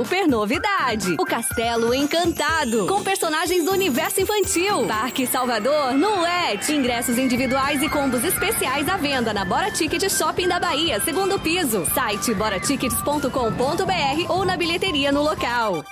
Super novidade! O Castelo Encantado, com personagens do universo infantil. Parque Salvador, no ET. Ingressos individuais e combos especiais à venda na Bora Ticket Shopping da Bahia, segundo piso. Site boratickets.com.br ou na bilheteria no local.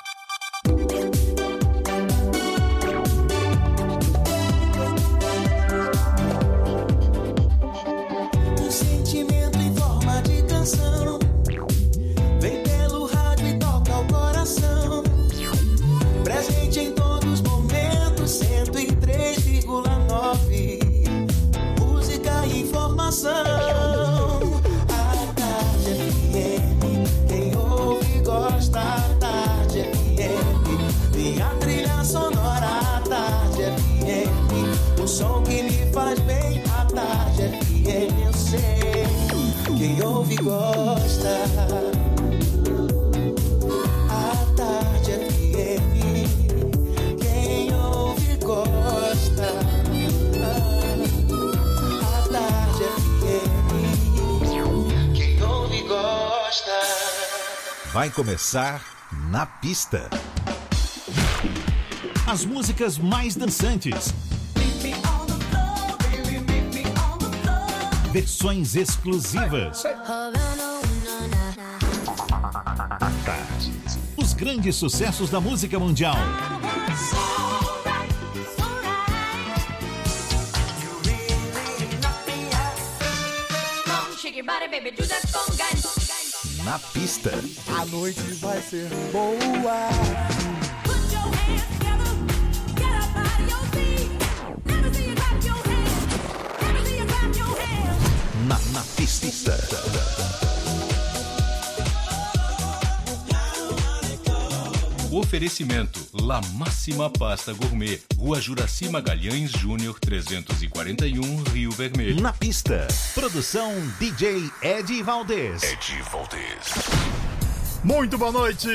Vai começar na pista. As músicas mais dançantes. Versões exclusivas. Tarde. Os grandes sucessos da música mundial. Na pista. A noite vai ser boa. Oferecimento La Máxima Pasta Gourmet, Rua Juraci Magalhães Júnior 341, Rio Vermelho. Na pista. Produção DJ Ed Valdez. Ed Valdez. Muito boa noite.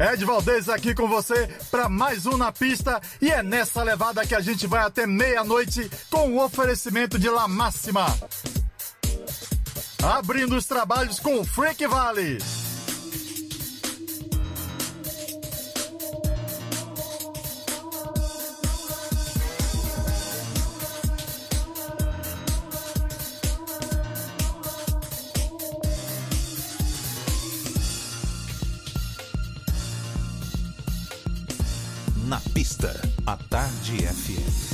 Ed Valdez aqui com você para mais um na pista e é nessa levada que a gente vai até meia-noite com o oferecimento de La Máxima. Abrindo os trabalhos com o Freak Valley. Na pista. A Tarde FM.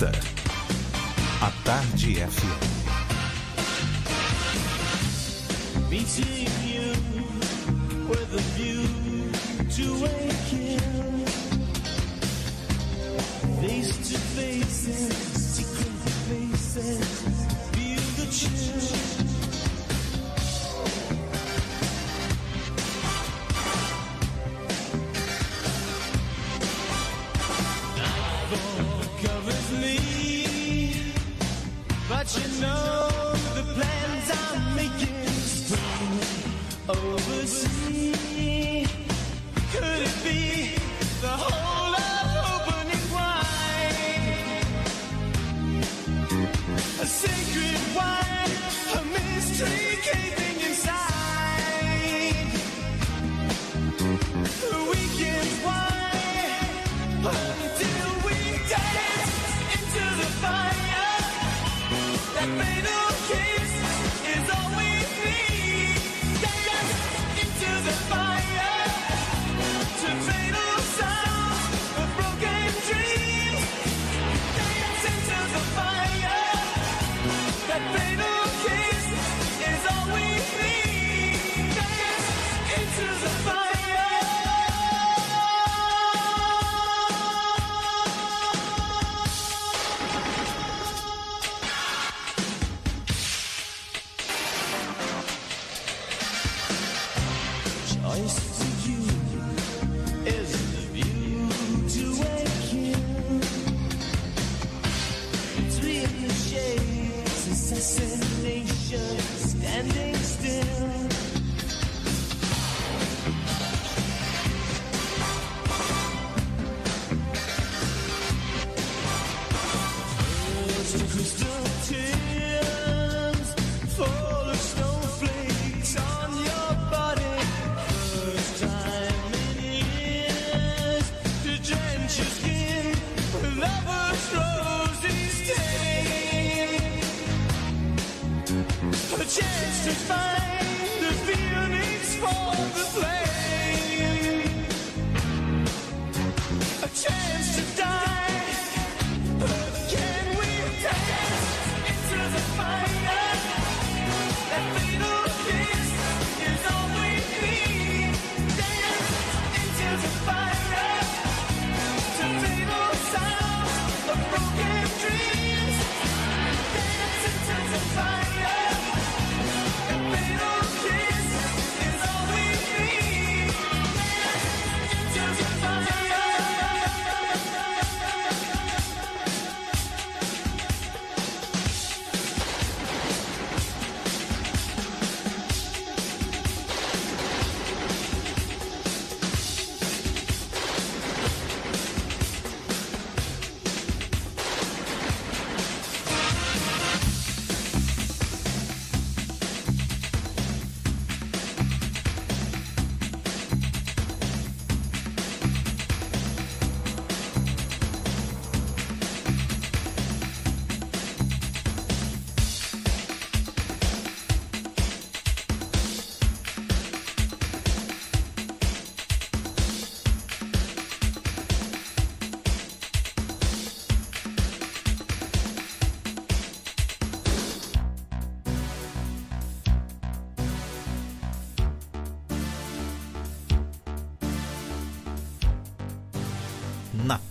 A Tarde FM. Meeting you with a view to waking. Face to face, secret faces, feel the chill.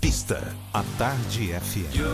pista. A Tarde FM.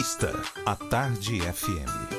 Pista, a Tarde FM.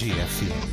Tarde FM.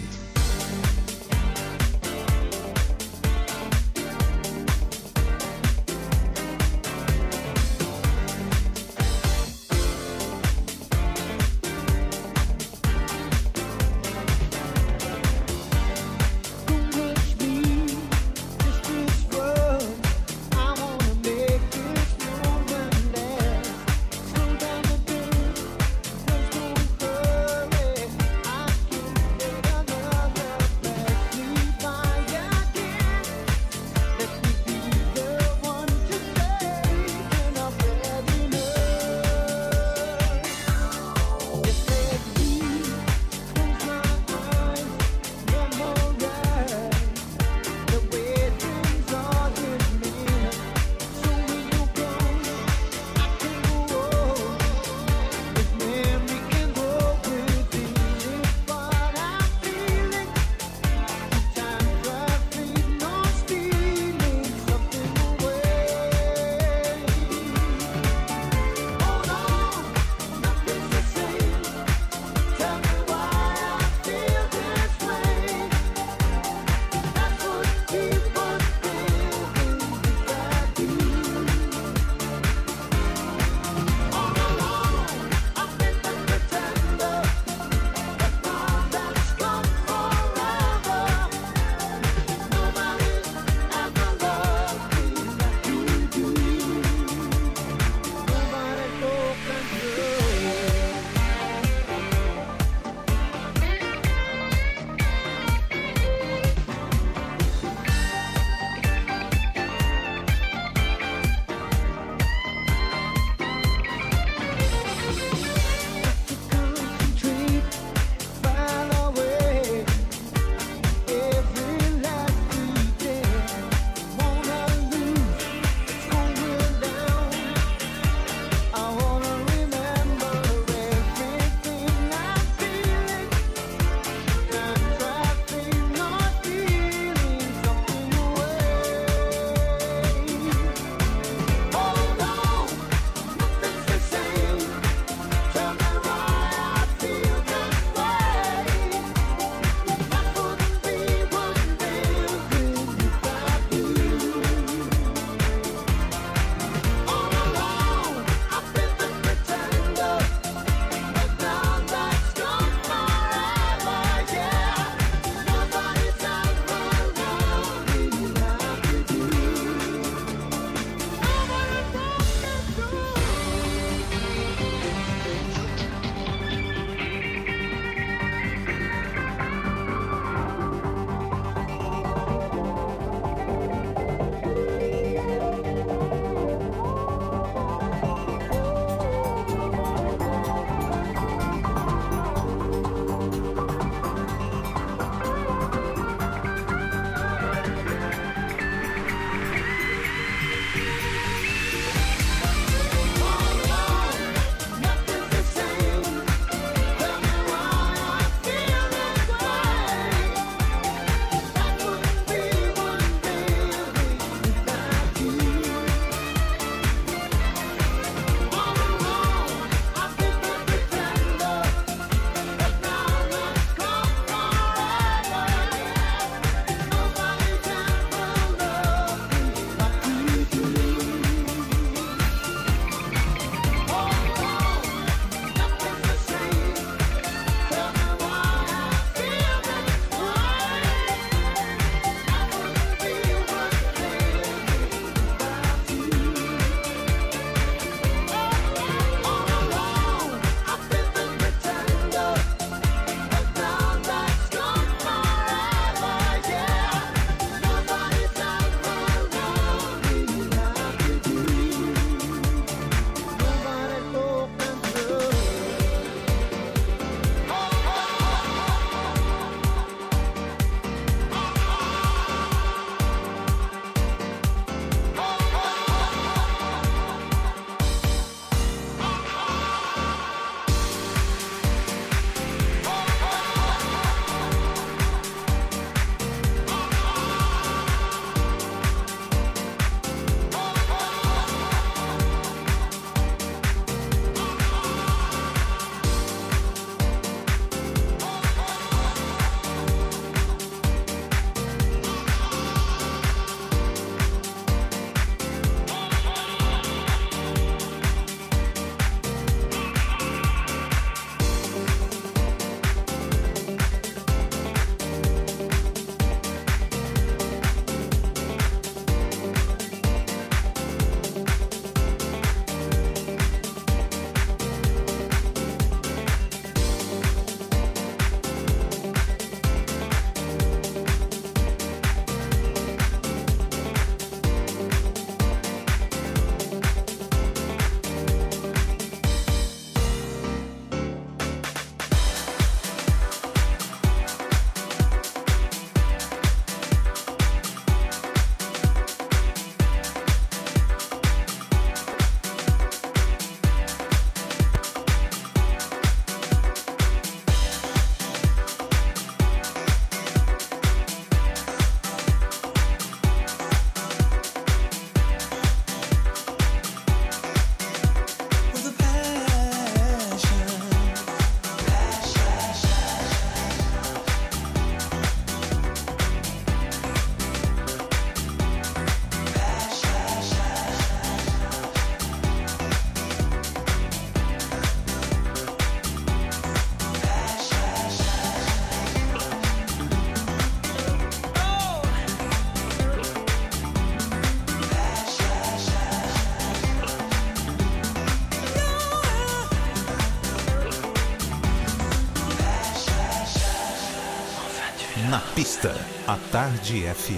pista, à Tarde FM.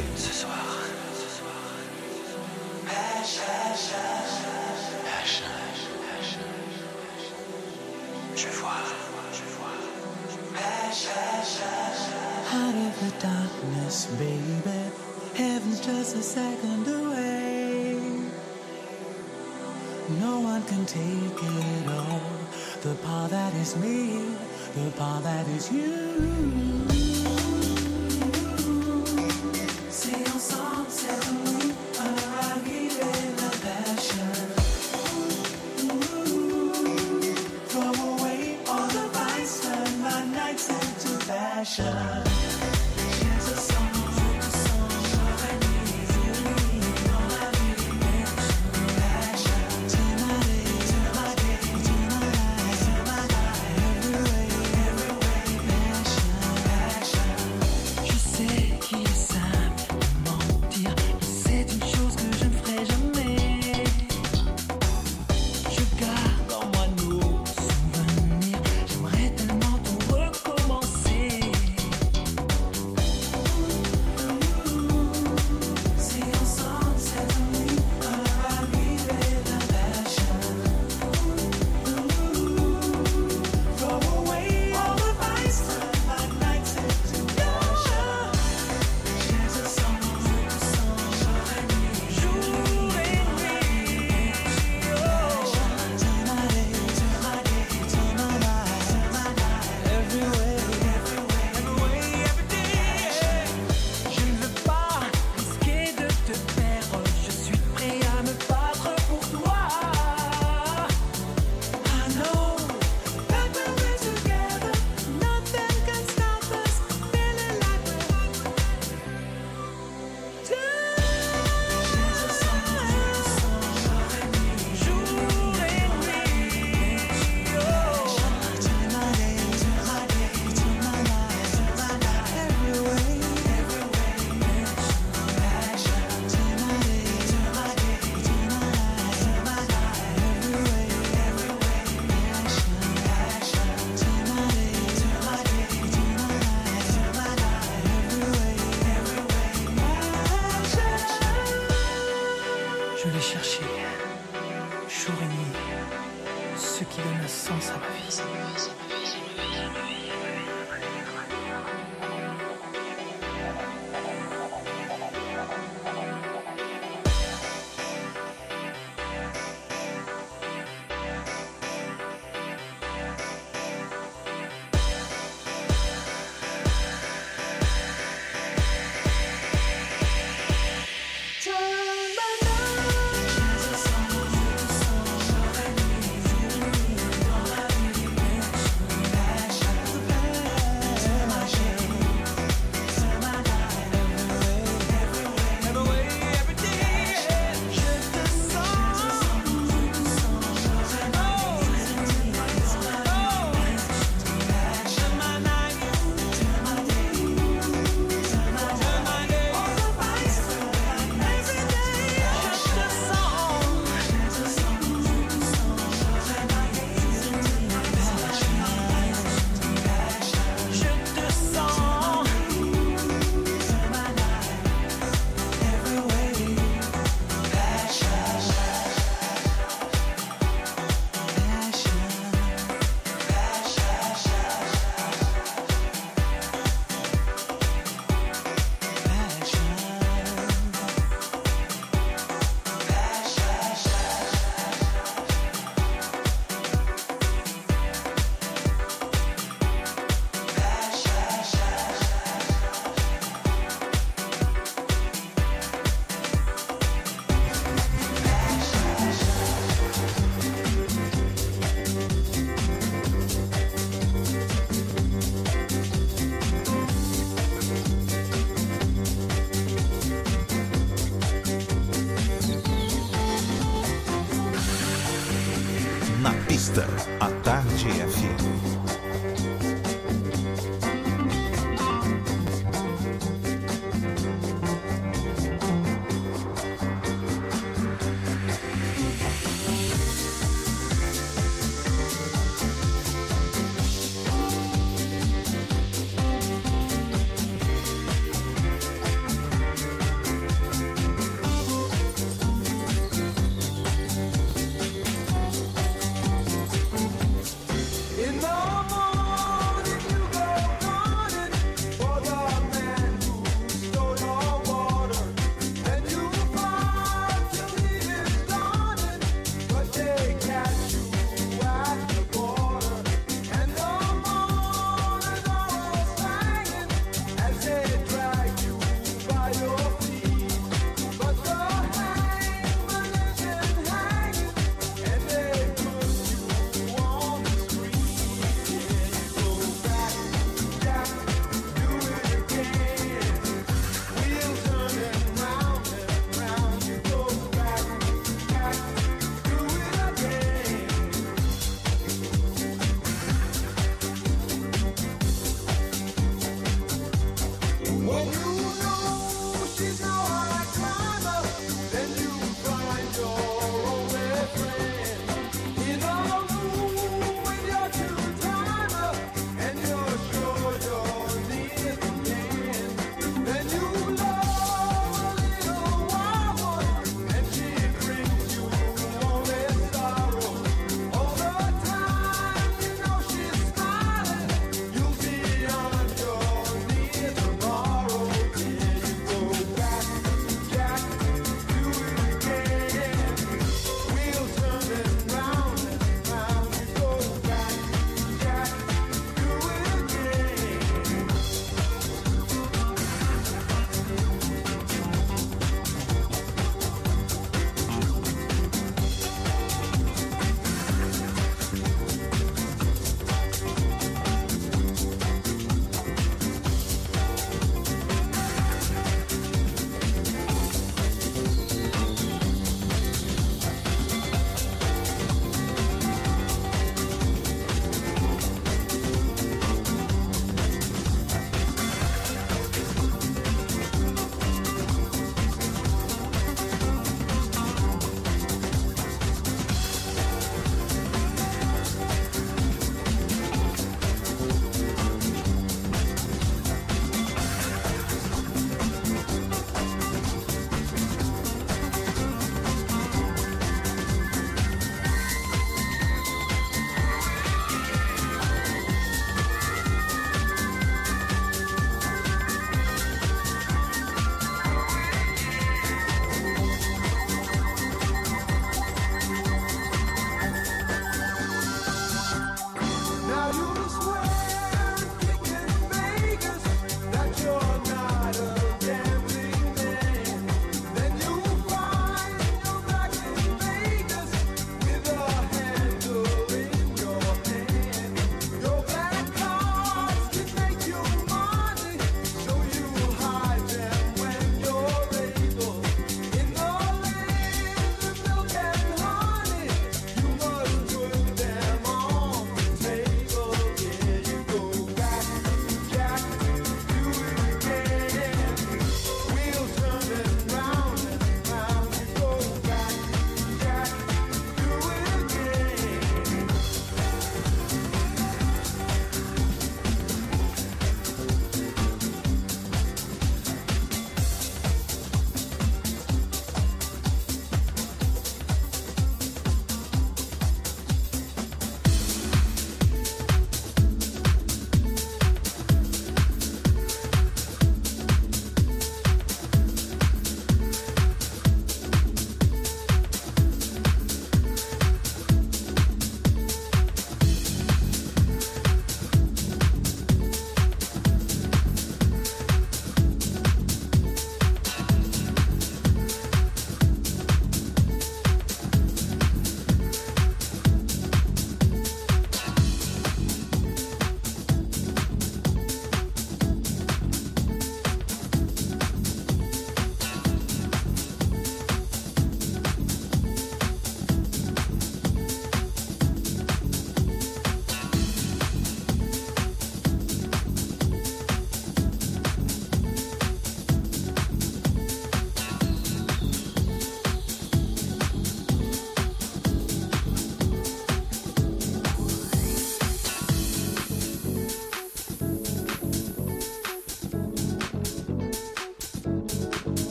Out of the darkness, baby. Heaven's just a second away. No one can take it all. The part that is me, the part that is you.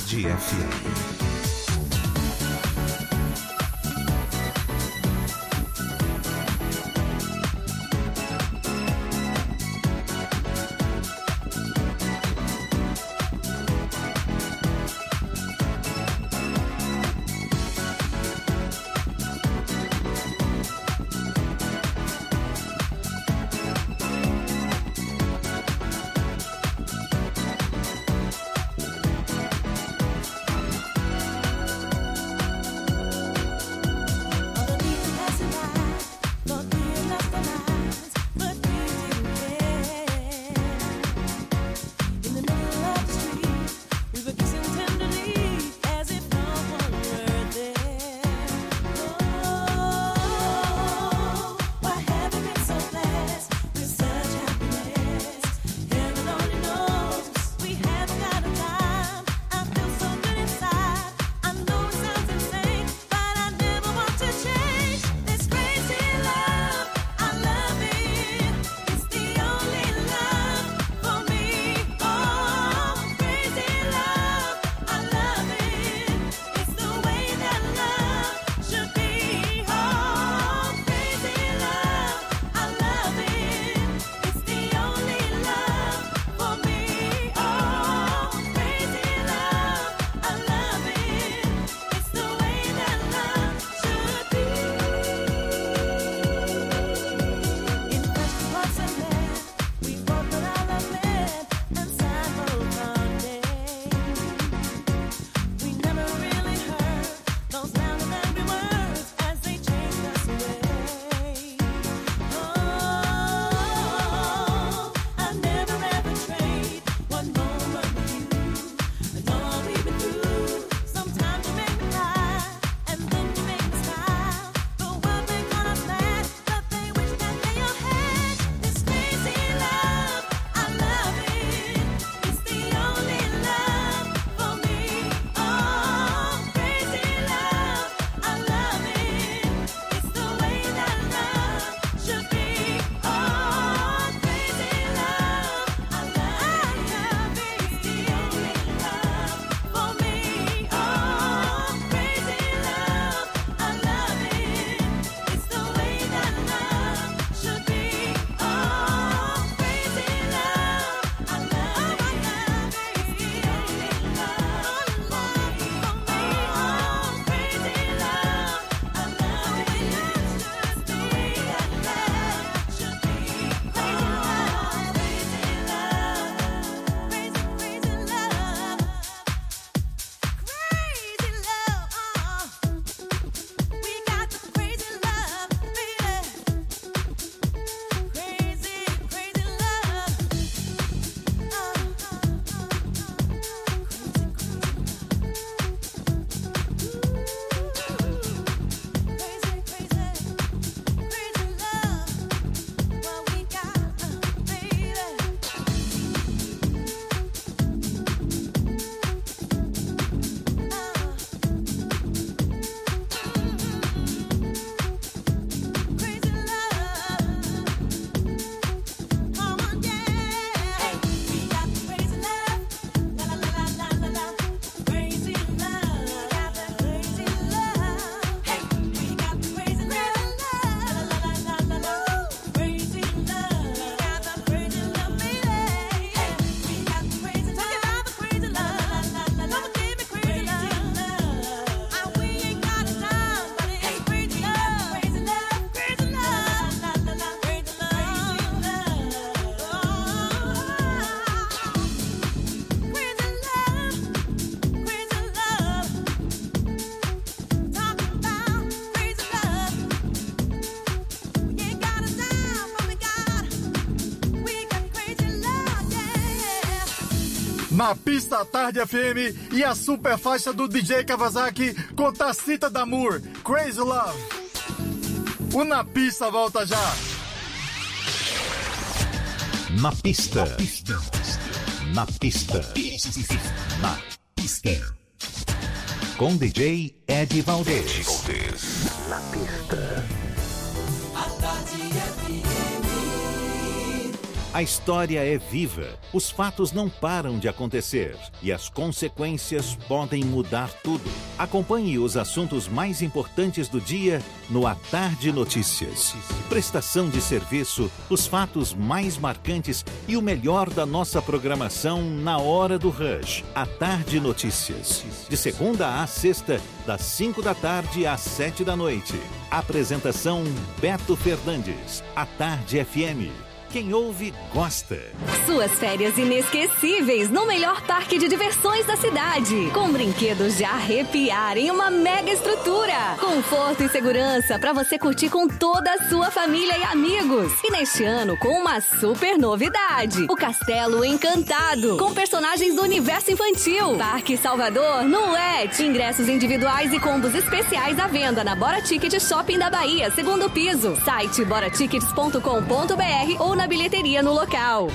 A Tarde FM. Na pista Tarde FM e a super faixa do DJ Kawasaki com Tacita Damur, Crazy Love. O Na Pista volta já. Na pista. Na pista. Na pista. Com DJ Ed Valdez. Na pista. A tarde FM. A história é viva, os fatos não param de acontecer e as consequências podem mudar tudo. Acompanhe os assuntos mais importantes do dia no A Tarde Notícias. Prestação de serviço, os fatos mais marcantes e o melhor da nossa programação na hora do rush. A Tarde Notícias. De segunda a sexta, das 5 da tarde às 7 da noite. Apresentação Beto Fernandes. A Tarde FM. Quem ouve, gosta. Suas férias inesquecíveis no melhor parque de diversões da cidade. Com brinquedos de arrepiar em uma mega estrutura. Conforto e segurança para você curtir com toda a sua família e amigos. E neste ano, com uma super novidade: o Castelo Encantado. Com personagens do universo infantil. Parque Salvador no ET. Ingressos individuais e combos especiais à venda na Bora Ticket Shopping da Bahia, segundo piso. Site boratickets.com.br ou na bilheteria no local.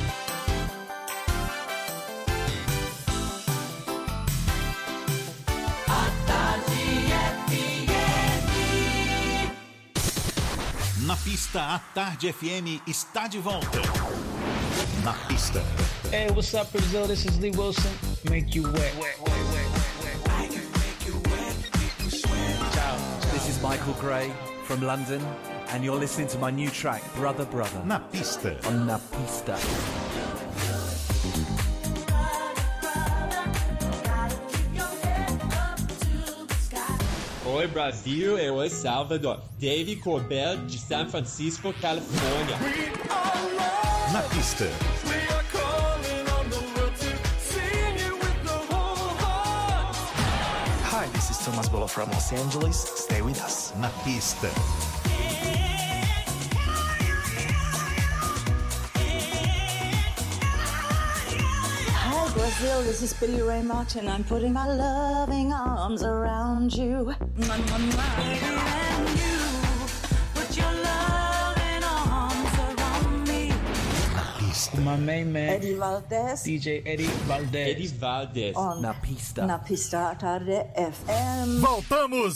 Na pista, a Tarde FM está de volta. Na pista. Hey, what's up, Brazil? This is Lee Wilson. Make you wet. Ciao. This is Michael Gray from London, and you're listening to my new track, Brother Brother, Na pista. on La Pista. Oi Brasil, eu é Salvador. Dave Corbell de San Francisco, Califórnia. Na pista. Hi, this is Thomas Bolo from Los Angeles. Stay with us. Na pista. Brazil, this is Billy Ray Martin. I'm putting my loving arms around you. Mwah, mwah, mwah. And you put your loving arms around me. My main man, Eddie Valdez DJ Eddie Valdez. Eddie Valdez. on Na Pista. Na Pista Tarde FM. Voltamos!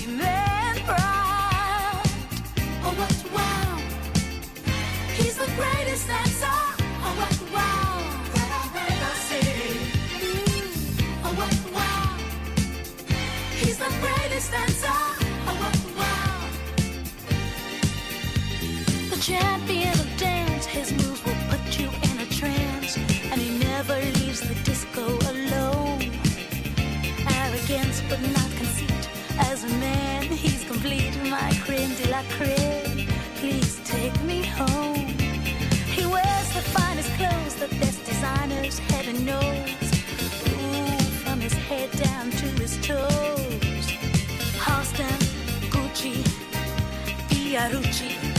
champion of dance, his moves will put you in a trance, and he never leaves the disco alone. Arrogance, but not conceit. As a man, he's complete. My de la. Please take me home. He wears the finest clothes, the best designers, heaven knows. Ooh, from his head down to his toes. Gucci.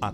À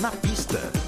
na pista.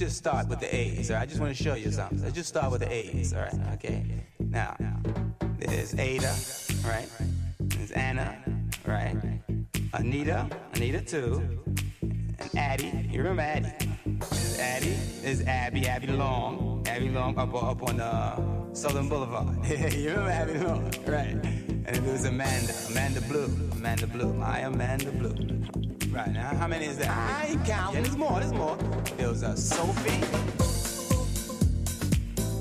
just start with the A's, right? I just want to show you something. Let's just start with the A's, all right? Okay. Now, there's Ada, right? There's Anna, right? Anita, Anita too. And Addie, you remember Addie? There's Addie, there's Abby, Abby Long, Abby Long up, up on uh, Southern Boulevard. you remember Abby Long, right? And then there's Amanda, Amanda Blue, Amanda Blue, my Amanda Blue right now. How many is that? I ain't counting. Yeah, there's more. There's more. There was a Sophie.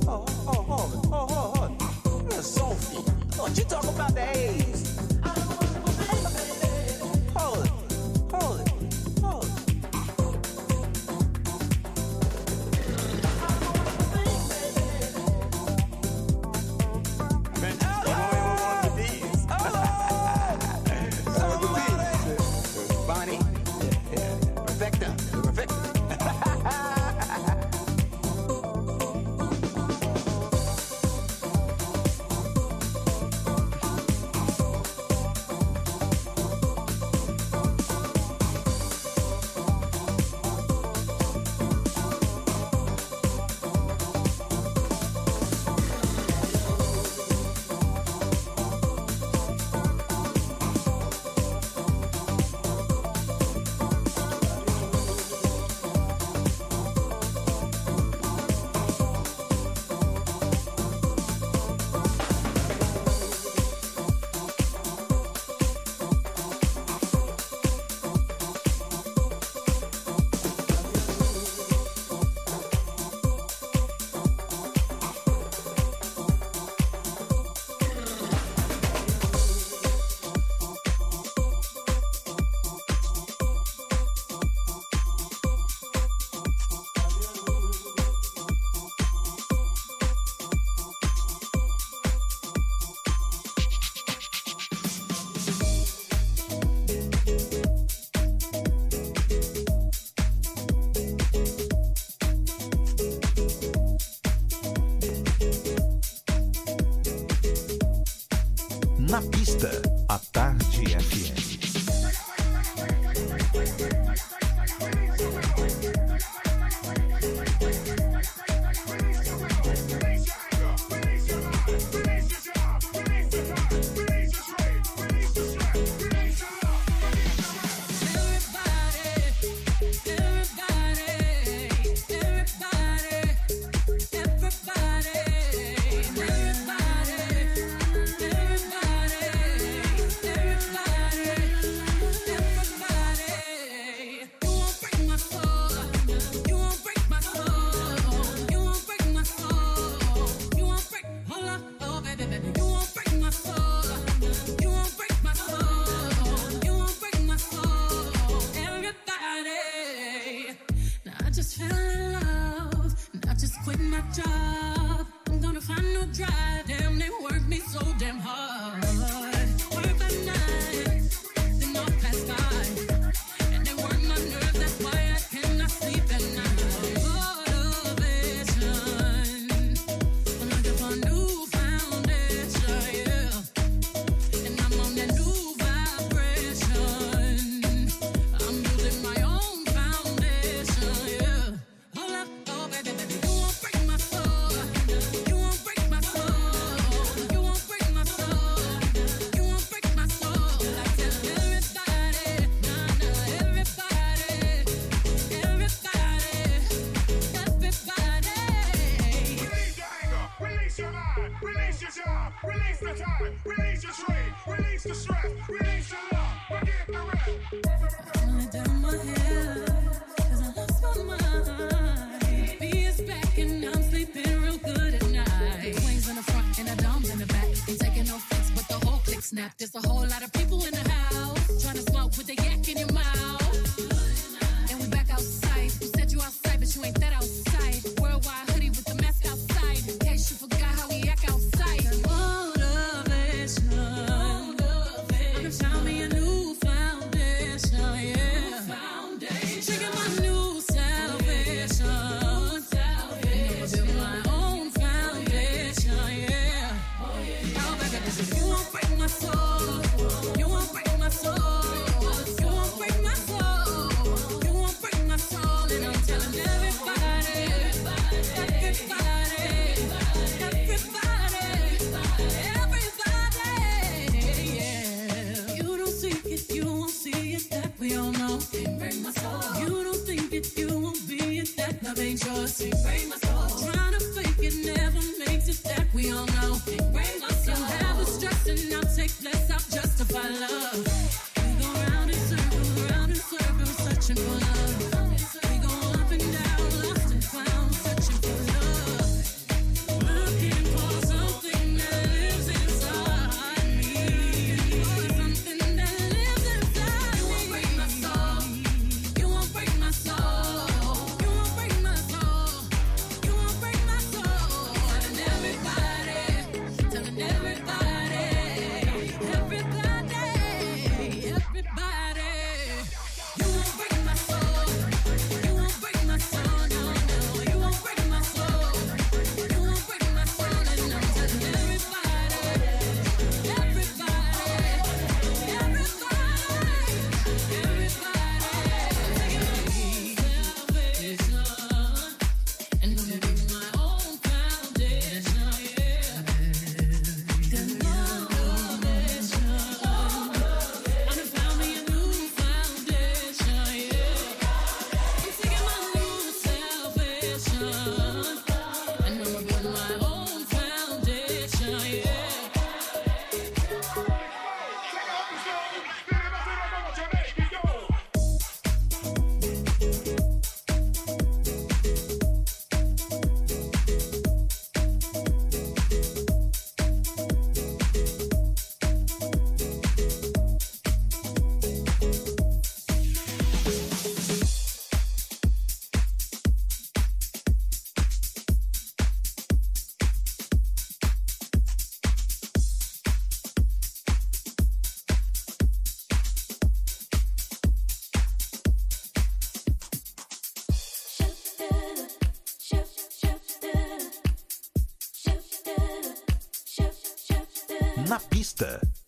Oh, oh, oh, oh, oh, oh. Sophie. What you talking about the age? Na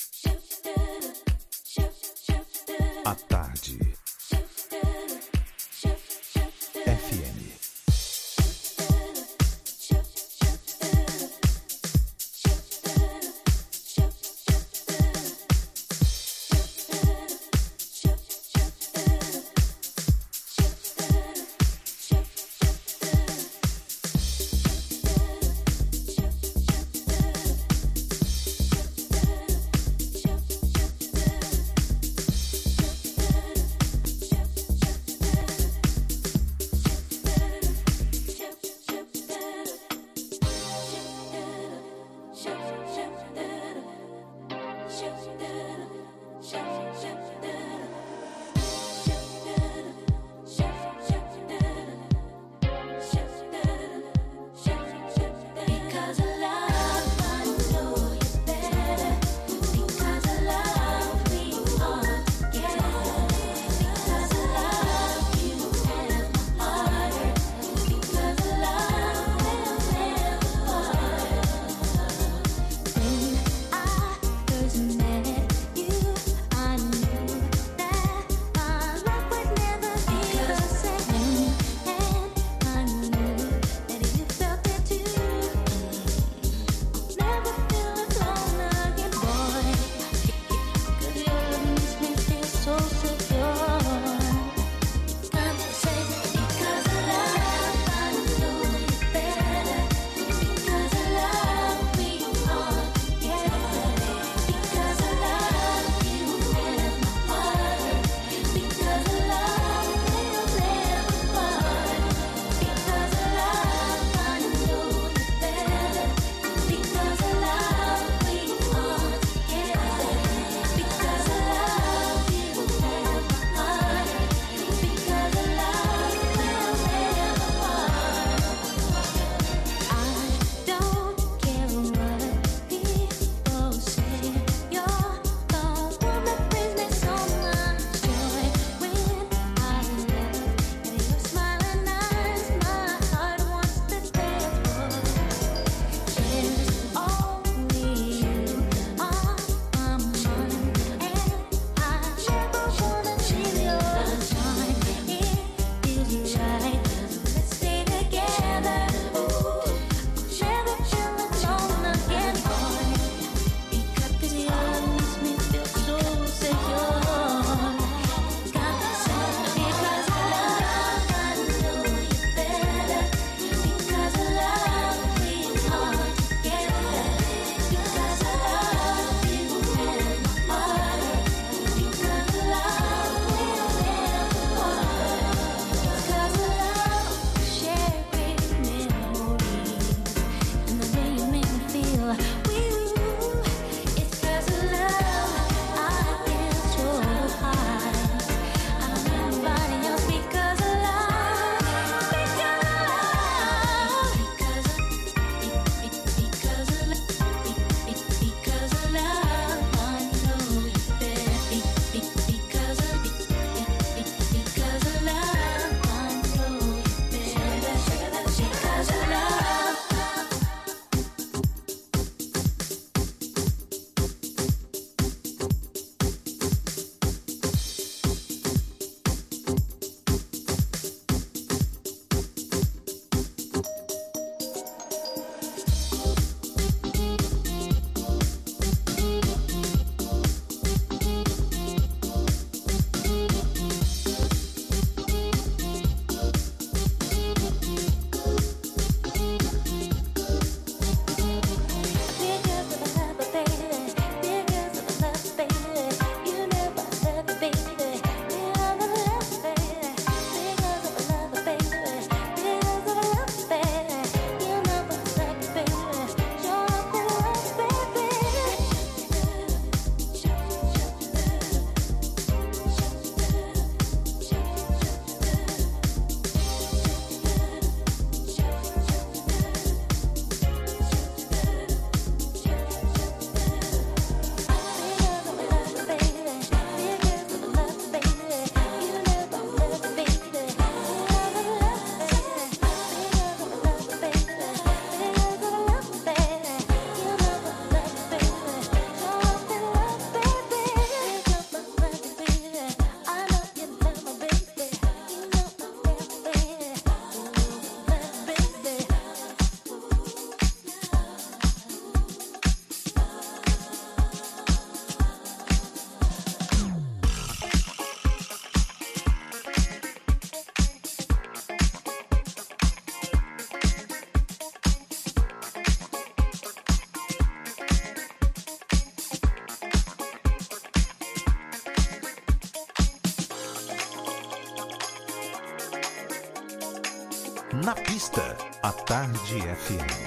a Tarde FM.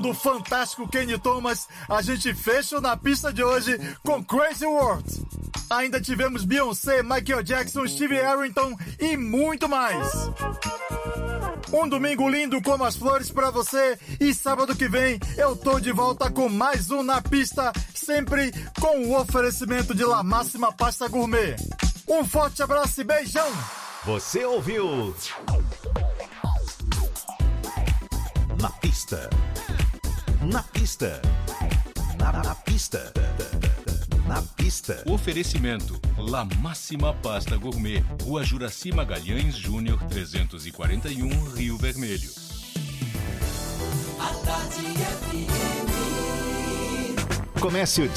Do fantástico Kenny Thomas, a gente fecha na pista de hoje com Crazy World. Ainda tivemos Beyoncé, Michael Jackson, Steve Harrington e muito mais. Um domingo lindo como as flores pra você e sábado que vem eu tô de volta com mais um na pista, sempre com o oferecimento de La Máxima Pasta Gourmet. Um forte abraço e beijão! Você ouviu? Na pista. Na pista. Na, na pista. Na pista. Oferecimento La Máxima Pasta Gourmet, Rua Juraci Magalhães Júnior 341, Rio Vermelho. A tarde FM. Comece o